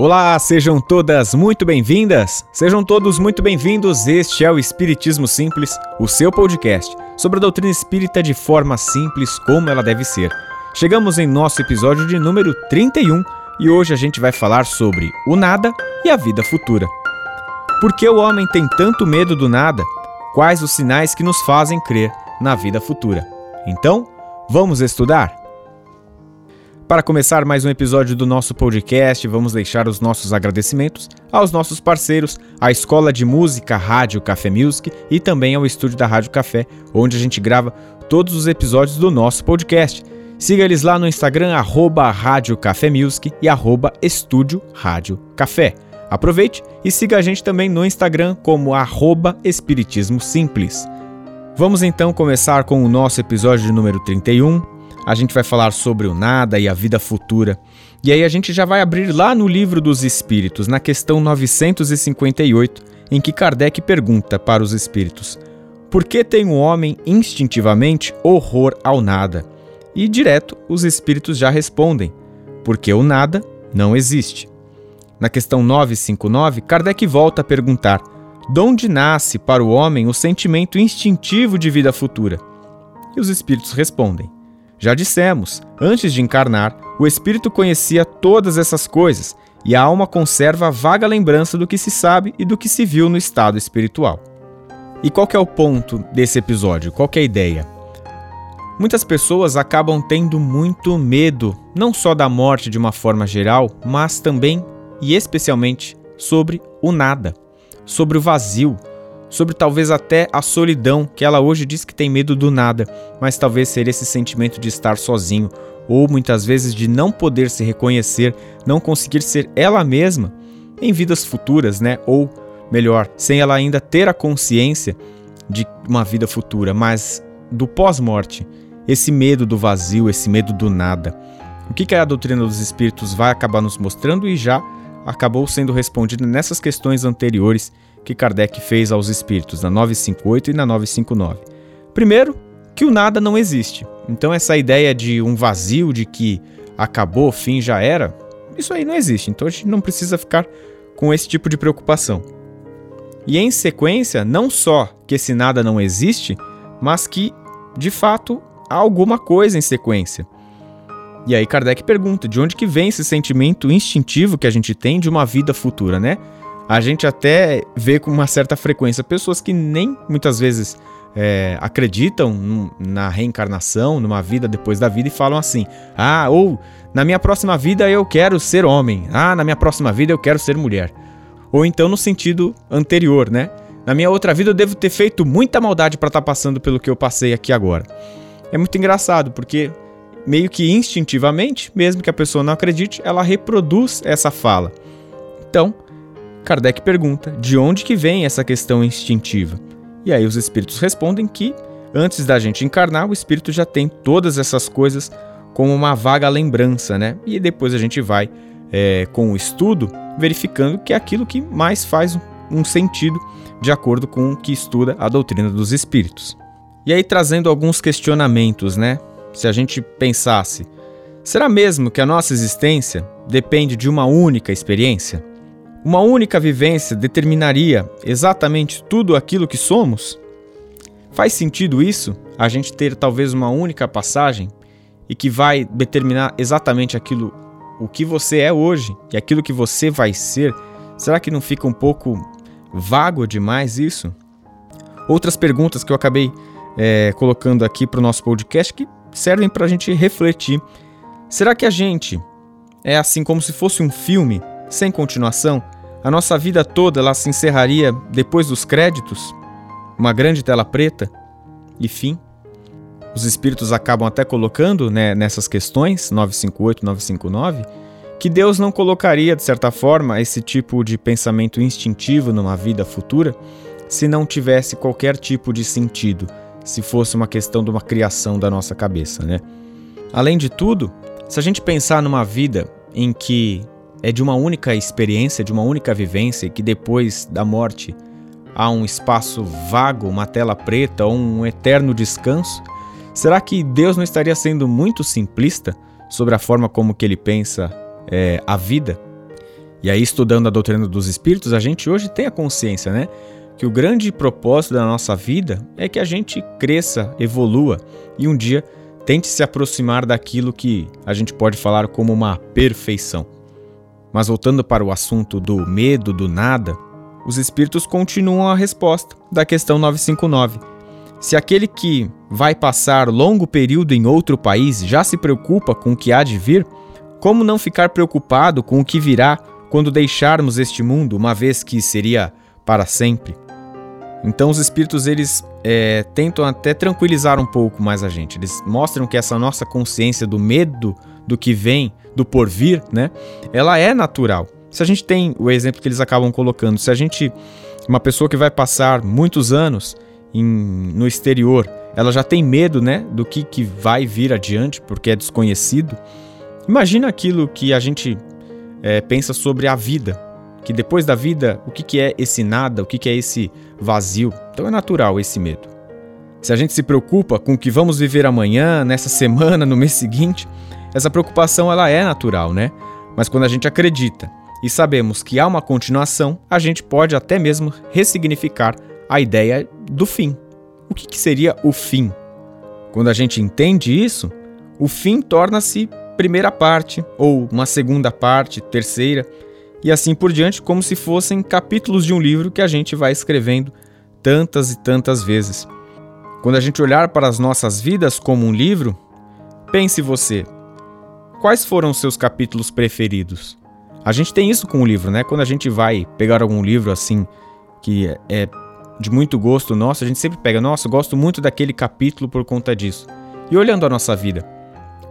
Olá, sejam todas muito bem-vindas, sejam todos muito bem-vindos. Este é o Espiritismo Simples, o seu podcast sobre a doutrina espírita de forma simples como ela deve ser. Chegamos em nosso episódio de número 31 e hoje a gente vai falar sobre o nada e a vida futura. Por que o homem tem tanto medo do nada? Quais os sinais que nos fazem crer na vida futura? Então, vamos estudar? Para começar mais um episódio do nosso podcast, vamos deixar os nossos agradecimentos aos nossos parceiros, à Escola de Música Rádio Café Music e também ao estúdio da Rádio Café, onde a gente grava todos os episódios do nosso podcast. Siga eles lá no Instagram, arroba Rádio Café Music e arroba Estúdio Rádio Café. Aproveite e siga a gente também no Instagram como arroba Espiritismo Simples. Vamos então começar com o nosso episódio número 31, a gente vai falar sobre o nada e a vida futura. E aí a gente já vai abrir lá no Livro dos Espíritos, na questão 958, em que Kardec pergunta para os espíritos: Por que tem o homem instintivamente horror ao nada? E direto os espíritos já respondem: Porque o nada não existe. Na questão 959, Kardec volta a perguntar: De onde nasce para o homem o sentimento instintivo de vida futura? E os espíritos respondem: já dissemos, antes de encarnar, o espírito conhecia todas essas coisas e a alma conserva a vaga lembrança do que se sabe e do que se viu no estado espiritual. E qual é o ponto desse episódio? Qual é a ideia? Muitas pessoas acabam tendo muito medo, não só da morte de uma forma geral, mas também e especialmente sobre o nada, sobre o vazio, sobre talvez até a solidão, que ela hoje diz que tem medo do nada, mas talvez seria esse sentimento de estar sozinho, ou muitas vezes de não poder se reconhecer, não conseguir ser ela mesma em vidas futuras, né? Ou melhor, sem ela ainda ter a consciência de uma vida futura, mas do pós-morte, esse medo do vazio, esse medo do nada. O que a doutrina dos espíritos vai acabar nos mostrando e já acabou sendo respondido nessas questões anteriores que Kardec fez aos espíritos na 958 e na 959. Primeiro, que o nada não existe. Então essa ideia de um vazio de que acabou, fim já era, isso aí não existe. Então a gente não precisa ficar com esse tipo de preocupação. E em sequência, não só que esse nada não existe, mas que de fato há alguma coisa em sequência. E aí Kardec pergunta: de onde que vem esse sentimento instintivo que a gente tem de uma vida futura, né? A gente até vê com uma certa frequência pessoas que nem muitas vezes é, acreditam na reencarnação, numa vida depois da vida e falam assim: ah, ou na minha próxima vida eu quero ser homem, ah, na minha próxima vida eu quero ser mulher. Ou então no sentido anterior, né? Na minha outra vida eu devo ter feito muita maldade para estar tá passando pelo que eu passei aqui agora. É muito engraçado porque meio que instintivamente, mesmo que a pessoa não acredite, ela reproduz essa fala. Então, Kardec pergunta de onde que vem essa questão instintiva. E aí os espíritos respondem que antes da gente encarnar, o espírito já tem todas essas coisas como uma vaga lembrança, né? E depois a gente vai é, com o estudo verificando que é aquilo que mais faz um sentido de acordo com o que estuda a doutrina dos espíritos. E aí trazendo alguns questionamentos, né? Se a gente pensasse, será mesmo que a nossa existência depende de uma única experiência? Uma única vivência determinaria exatamente tudo aquilo que somos? Faz sentido isso? A gente ter talvez uma única passagem e que vai determinar exatamente aquilo o que você é hoje e aquilo que você vai ser? Será que não fica um pouco vago demais isso? Outras perguntas que eu acabei é, colocando aqui para o nosso podcast que servem para a gente refletir. Será que a gente é assim como se fosse um filme sem continuação, a nossa vida toda ela se encerraria depois dos créditos, uma grande tela preta e fim. Os espíritos acabam até colocando né, nessas questões 958, 959 que Deus não colocaria de certa forma esse tipo de pensamento instintivo numa vida futura se não tivesse qualquer tipo de sentido, se fosse uma questão de uma criação da nossa cabeça, né? Além de tudo, se a gente pensar numa vida em que é de uma única experiência, de uma única vivência, que depois da morte há um espaço vago, uma tela preta ou um eterno descanso? Será que Deus não estaria sendo muito simplista sobre a forma como que ele pensa é, a vida? E aí, estudando a doutrina dos espíritos, a gente hoje tem a consciência, né? Que o grande propósito da nossa vida é que a gente cresça, evolua e um dia tente se aproximar daquilo que a gente pode falar como uma perfeição. Mas voltando para o assunto do medo do nada, os espíritos continuam a resposta da questão 959. Se aquele que vai passar longo período em outro país já se preocupa com o que há de vir, como não ficar preocupado com o que virá quando deixarmos este mundo, uma vez que seria para sempre? Então os espíritos eles é, tentam até tranquilizar um pouco mais a gente. Eles mostram que essa nossa consciência do medo do que vem, do porvir, né? Ela é natural. Se a gente tem o exemplo que eles acabam colocando, se a gente uma pessoa que vai passar muitos anos em, no exterior, ela já tem medo, né, do que, que vai vir adiante, porque é desconhecido. Imagina aquilo que a gente é, pensa sobre a vida, que depois da vida, o que, que é esse nada, o que, que é esse vazio. Então é natural esse medo. Se a gente se preocupa com o que vamos viver amanhã, nessa semana, no mês seguinte, essa preocupação ela é natural, né? Mas quando a gente acredita e sabemos que há uma continuação, a gente pode até mesmo ressignificar a ideia do fim. O que, que seria o fim? Quando a gente entende isso, o fim torna-se primeira parte, ou uma segunda parte, terceira e assim por diante, como se fossem capítulos de um livro que a gente vai escrevendo tantas e tantas vezes. Quando a gente olhar para as nossas vidas como um livro, pense você, quais foram os seus capítulos preferidos? A gente tem isso com o livro, né? Quando a gente vai pegar algum livro assim que é de muito gosto nosso, a gente sempre pega, nossa, gosto muito daquele capítulo por conta disso. E olhando a nossa vida,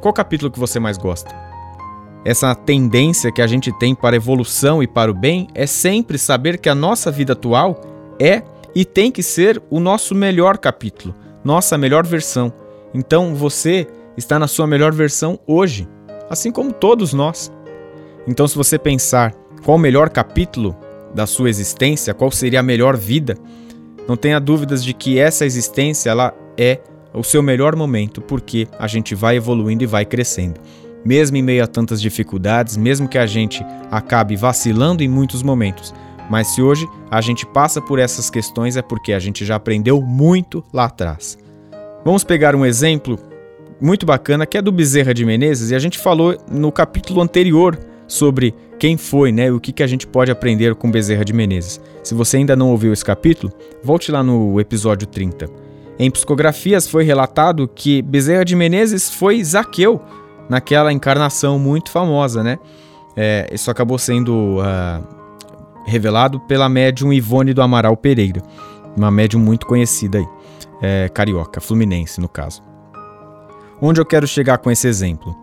qual capítulo que você mais gosta? Essa tendência que a gente tem para evolução e para o bem é sempre saber que a nossa vida atual é e tem que ser o nosso melhor capítulo, nossa melhor versão. Então você está na sua melhor versão hoje, assim como todos nós. Então, se você pensar qual o melhor capítulo da sua existência, qual seria a melhor vida, não tenha dúvidas de que essa existência ela é o seu melhor momento, porque a gente vai evoluindo e vai crescendo mesmo em meio a tantas dificuldades, mesmo que a gente acabe vacilando em muitos momentos. Mas se hoje a gente passa por essas questões é porque a gente já aprendeu muito lá atrás. Vamos pegar um exemplo muito bacana que é do Bezerra de Menezes e a gente falou no capítulo anterior sobre quem foi, né, o que, que a gente pode aprender com Bezerra de Menezes. Se você ainda não ouviu esse capítulo, volte lá no episódio 30. Em psicografias foi relatado que Bezerra de Menezes foi Zaqueu, naquela encarnação muito famosa, né? É, isso acabou sendo uh, revelado pela médium Ivone do Amaral Pereira, uma médium muito conhecida aí, é, carioca, fluminense no caso. Onde eu quero chegar com esse exemplo?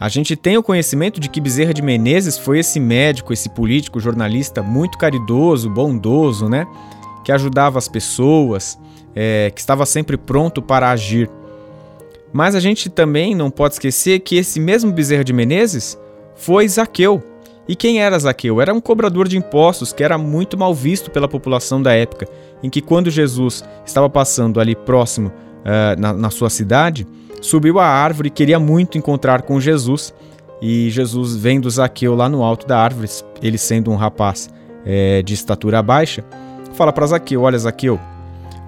A gente tem o conhecimento de que Bezerra de Menezes foi esse médico, esse político, jornalista muito caridoso, bondoso, né? Que ajudava as pessoas, é, que estava sempre pronto para agir. Mas a gente também não pode esquecer que esse mesmo Bezerra de Menezes foi Zaqueu. E quem era Zaqueu? Era um cobrador de impostos que era muito mal visto pela população da época, em que quando Jesus estava passando ali próximo uh, na, na sua cidade, subiu à árvore e queria muito encontrar com Jesus. E Jesus, vendo Zaqueu lá no alto da árvore, ele sendo um rapaz é, de estatura baixa, fala para Zaqueu: Olha, Zaqueu,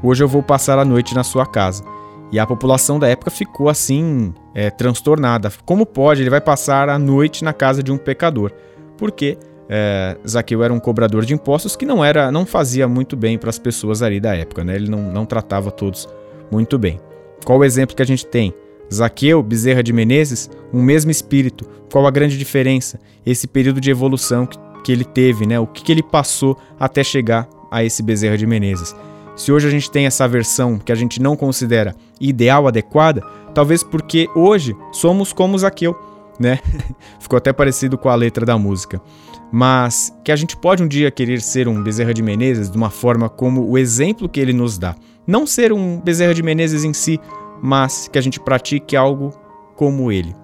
hoje eu vou passar a noite na sua casa. E a população da época ficou assim, é, transtornada. Como pode? Ele vai passar a noite na casa de um pecador. Porque é, Zaqueu era um cobrador de impostos que não era, não fazia muito bem para as pessoas ali da época, né? Ele não, não tratava todos muito bem. Qual o exemplo que a gente tem? Zaqueu, Bezerra de Menezes, um mesmo espírito. Qual a grande diferença? Esse período de evolução que, que ele teve, né? O que, que ele passou até chegar a esse Bezerra de Menezes. Se hoje a gente tem essa versão que a gente não considera ideal, adequada, talvez porque hoje somos como Zaqueu, né? Ficou até parecido com a letra da música. Mas que a gente pode um dia querer ser um Bezerra de Menezes de uma forma como o exemplo que ele nos dá. Não ser um Bezerra de Menezes em si, mas que a gente pratique algo como ele.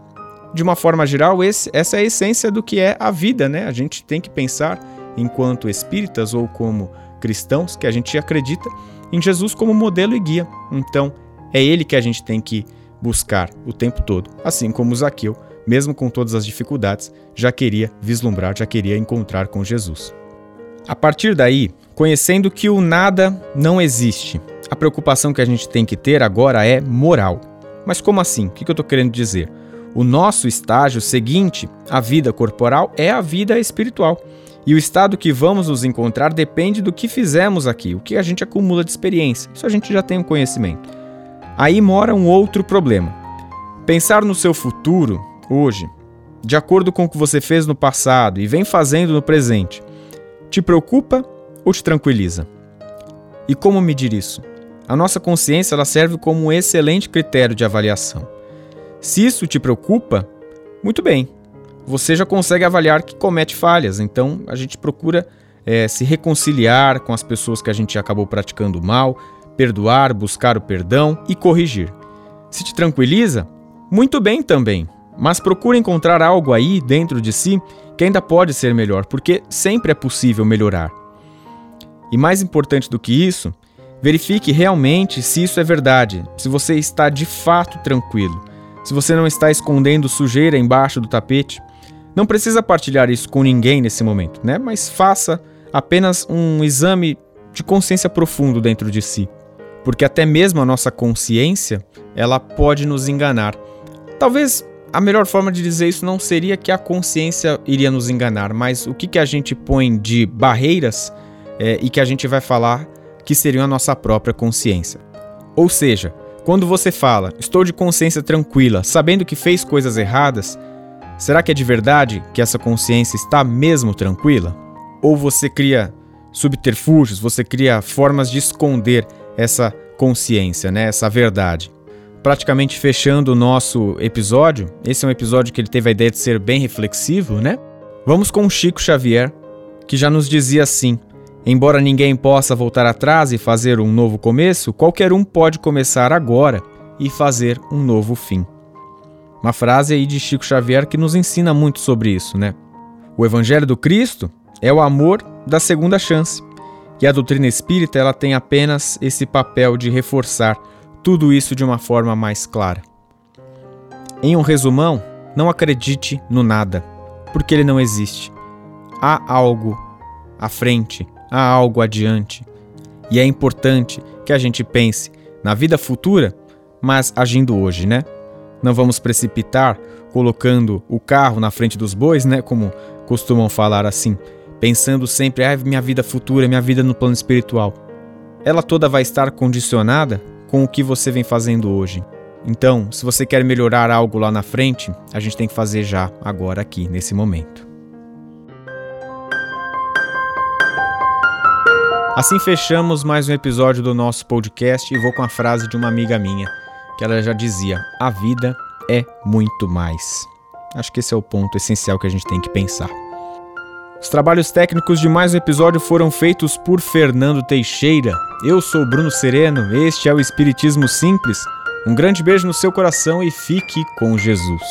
De uma forma geral, esse, essa é a essência do que é a vida, né? A gente tem que pensar enquanto espíritas ou como cristãos que a gente acredita em Jesus como modelo e guia. Então, é ele que a gente tem que buscar o tempo todo, assim como Zaqueu mesmo com todas as dificuldades, já queria vislumbrar, já queria encontrar com Jesus. A partir daí, conhecendo que o nada não existe, a preocupação que a gente tem que ter agora é moral. Mas como assim? O que eu estou querendo dizer? O nosso estágio seguinte, a vida corporal, é a vida espiritual. E o estado que vamos nos encontrar depende do que fizemos aqui, o que a gente acumula de experiência. Isso a gente já tem um conhecimento. Aí mora um outro problema. Pensar no seu futuro, hoje, de acordo com o que você fez no passado e vem fazendo no presente, te preocupa ou te tranquiliza? E como medir isso? A nossa consciência ela serve como um excelente critério de avaliação. Se isso te preocupa, muito bem, você já consegue avaliar que comete falhas. Então a gente procura é, se reconciliar com as pessoas que a gente acabou praticando mal, perdoar, buscar o perdão e corrigir. Se te tranquiliza, muito bem também, mas procure encontrar algo aí dentro de si que ainda pode ser melhor, porque sempre é possível melhorar. E mais importante do que isso, verifique realmente se isso é verdade, se você está de fato tranquilo, se você não está escondendo sujeira embaixo do tapete. Não precisa partilhar isso com ninguém nesse momento, né? Mas faça apenas um exame de consciência profundo dentro de si, porque até mesmo a nossa consciência, ela pode nos enganar. Talvez a melhor forma de dizer isso não seria que a consciência iria nos enganar, mas o que, que a gente põe de barreiras é, e que a gente vai falar que seriam a nossa própria consciência. Ou seja, quando você fala, estou de consciência tranquila, sabendo que fez coisas erradas, será que é de verdade que essa consciência está mesmo tranquila? Ou você cria subterfúgios, você cria formas de esconder essa consciência, né, essa verdade? praticamente fechando o nosso episódio, esse é um episódio que ele teve a ideia de ser bem reflexivo, né? Vamos com Chico Xavier, que já nos dizia assim: Embora ninguém possa voltar atrás e fazer um novo começo, qualquer um pode começar agora e fazer um novo fim. Uma frase aí de Chico Xavier que nos ensina muito sobre isso, né? O Evangelho do Cristo é o amor da segunda chance. E a doutrina espírita ela tem apenas esse papel de reforçar tudo isso de uma forma mais clara. Em um resumão, não acredite no nada, porque ele não existe. Há algo à frente, há algo adiante. E é importante que a gente pense na vida futura, mas agindo hoje, né? Não vamos precipitar colocando o carro na frente dos bois, né? Como costumam falar assim, pensando sempre, ah, minha vida futura, minha vida no plano espiritual. Ela toda vai estar condicionada com o que você vem fazendo hoje. Então, se você quer melhorar algo lá na frente, a gente tem que fazer já, agora, aqui, nesse momento. Assim fechamos mais um episódio do nosso podcast e vou com a frase de uma amiga minha, que ela já dizia: A vida é muito mais. Acho que esse é o ponto essencial que a gente tem que pensar. Os trabalhos técnicos de mais um episódio foram feitos por Fernando Teixeira. Eu sou Bruno Sereno, este é o Espiritismo Simples. Um grande beijo no seu coração e fique com Jesus.